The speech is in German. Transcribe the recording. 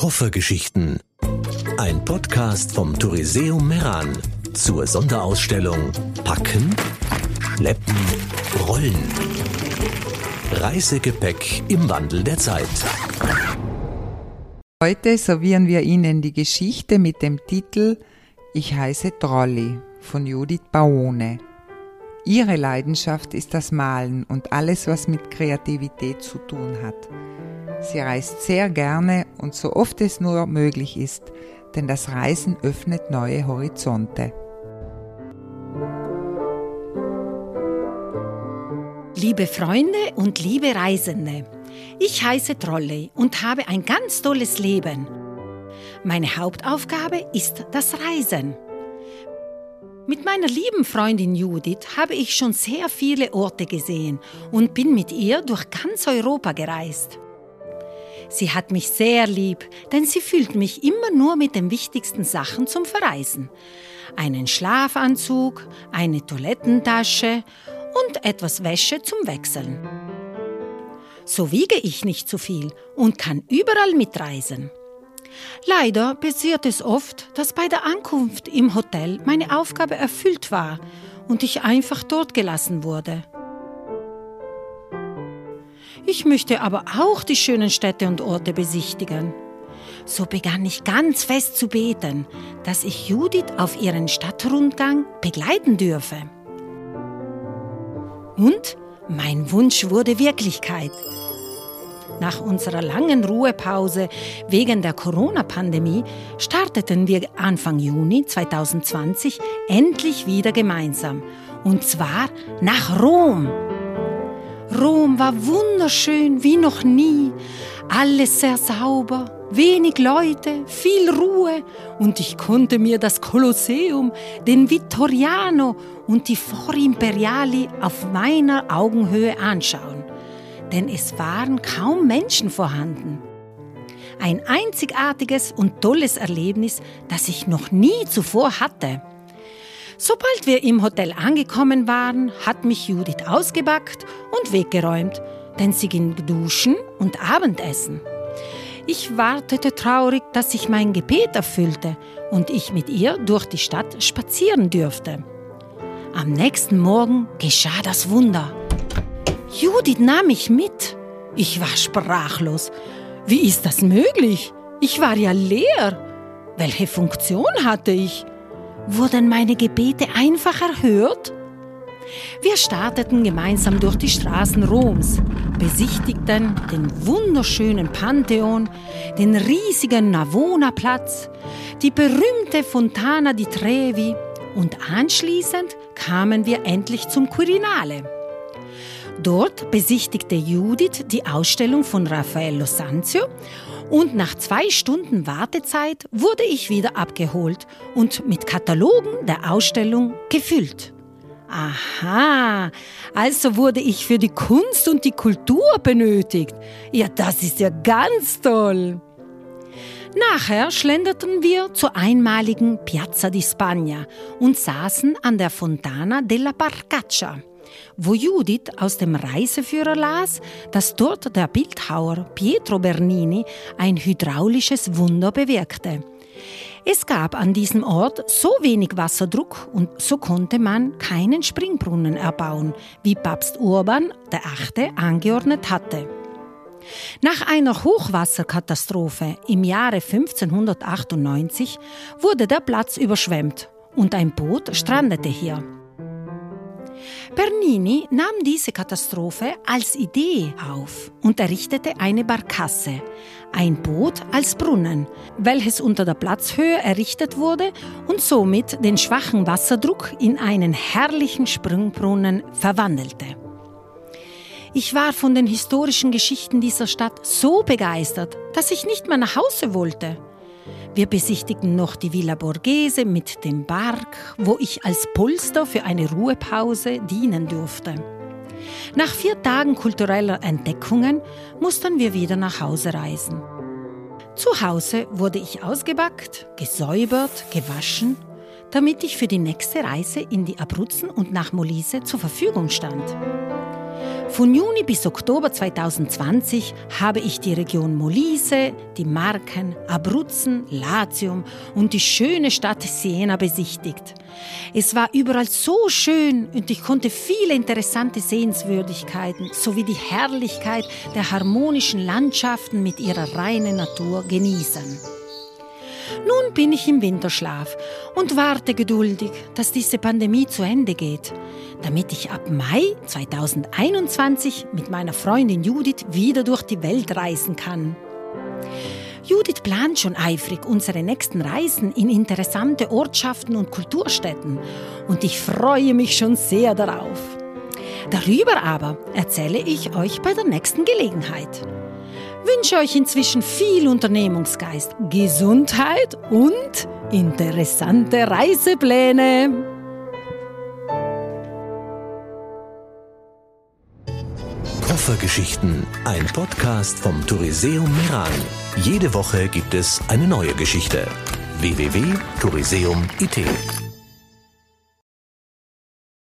Schöpfergeschichten. Ein Podcast vom Touriseum Meran zur Sonderausstellung Packen, Schleppen, Rollen. Reisegepäck im Wandel der Zeit. Heute servieren wir Ihnen die Geschichte mit dem Titel Ich heiße Trolli von Judith Baone. Ihre Leidenschaft ist das Malen und alles, was mit Kreativität zu tun hat. Sie reist sehr gerne und so oft es nur möglich ist, denn das Reisen öffnet neue Horizonte. Liebe Freunde und liebe Reisende, ich heiße Trolley und habe ein ganz tolles Leben. Meine Hauptaufgabe ist das Reisen. Mit meiner lieben Freundin Judith habe ich schon sehr viele Orte gesehen und bin mit ihr durch ganz Europa gereist. Sie hat mich sehr lieb, denn sie fühlt mich immer nur mit den wichtigsten Sachen zum Verreisen. Einen Schlafanzug, eine Toilettentasche und etwas Wäsche zum Wechseln. So wiege ich nicht zu viel und kann überall mitreisen. Leider passiert es oft, dass bei der Ankunft im Hotel meine Aufgabe erfüllt war und ich einfach dort gelassen wurde. Ich möchte aber auch die schönen Städte und Orte besichtigen. So begann ich ganz fest zu beten, dass ich Judith auf ihren Stadtrundgang begleiten dürfe. Und mein Wunsch wurde Wirklichkeit. Nach unserer langen Ruhepause wegen der Corona-Pandemie starteten wir Anfang Juni 2020 endlich wieder gemeinsam. Und zwar nach Rom. Rom war wunderschön wie noch nie, alles sehr sauber, wenig Leute, viel Ruhe und ich konnte mir das Kolosseum, den Vittoriano und die Forimperiali auf meiner Augenhöhe anschauen, denn es waren kaum Menschen vorhanden. Ein einzigartiges und tolles Erlebnis, das ich noch nie zuvor hatte. Sobald wir im Hotel angekommen waren, hat mich Judith ausgebackt und weggeräumt, denn sie ging duschen und Abendessen. Ich wartete traurig, dass sich mein Gebet erfüllte und ich mit ihr durch die Stadt spazieren dürfte. Am nächsten Morgen geschah das Wunder. Judith nahm mich mit. Ich war sprachlos. Wie ist das möglich? Ich war ja leer. Welche Funktion hatte ich? Wurden meine Gebete einfach erhört? Wir starteten gemeinsam durch die Straßen Roms, besichtigten den wunderschönen Pantheon, den riesigen Navona-Platz, die berühmte Fontana di Trevi und anschließend kamen wir endlich zum Quirinale. Dort besichtigte Judith die Ausstellung von Raffaello Sanzio und nach zwei Stunden Wartezeit wurde ich wieder abgeholt und mit Katalogen der Ausstellung gefüllt. Aha, also wurde ich für die Kunst und die Kultur benötigt. Ja, das ist ja ganz toll. Nachher schlenderten wir zur einmaligen Piazza di Spagna und saßen an der Fontana della Barcaccia wo Judith aus dem Reiseführer las, dass dort der Bildhauer Pietro Bernini ein hydraulisches Wunder bewirkte. Es gab an diesem Ort so wenig Wasserdruck und so konnte man keinen Springbrunnen erbauen, wie Papst Urban VIII. angeordnet hatte. Nach einer Hochwasserkatastrophe im Jahre 1598 wurde der Platz überschwemmt und ein Boot strandete hier. Bernini nahm diese Katastrophe als Idee auf und errichtete eine Barkasse, ein Boot als Brunnen, welches unter der Platzhöhe errichtet wurde und somit den schwachen Wasserdruck in einen herrlichen Sprungbrunnen verwandelte. Ich war von den historischen Geschichten dieser Stadt so begeistert, dass ich nicht mehr nach Hause wollte. Wir besichtigten noch die Villa Borghese mit dem Bark, wo ich als Polster für eine Ruhepause dienen durfte. Nach vier Tagen kultureller Entdeckungen mussten wir wieder nach Hause reisen. Zu Hause wurde ich ausgebackt, gesäubert, gewaschen, damit ich für die nächste Reise in die Abruzzen und nach Molise zur Verfügung stand. Von Juni bis Oktober 2020 habe ich die Region Molise, die Marken, Abruzzen, Latium und die schöne Stadt Siena besichtigt. Es war überall so schön und ich konnte viele interessante Sehenswürdigkeiten sowie die Herrlichkeit der harmonischen Landschaften mit ihrer reinen Natur genießen. Nun bin ich im Winterschlaf und warte geduldig, dass diese Pandemie zu Ende geht, damit ich ab Mai 2021 mit meiner Freundin Judith wieder durch die Welt reisen kann. Judith plant schon eifrig unsere nächsten Reisen in interessante Ortschaften und Kulturstätten und ich freue mich schon sehr darauf. Darüber aber erzähle ich euch bei der nächsten Gelegenheit wünsche euch inzwischen viel Unternehmungsgeist, Gesundheit und interessante Reisepläne. Koffergeschichten, ein Podcast vom Touriseum Meran. Jede Woche gibt es eine neue Geschichte. www.touriseum.it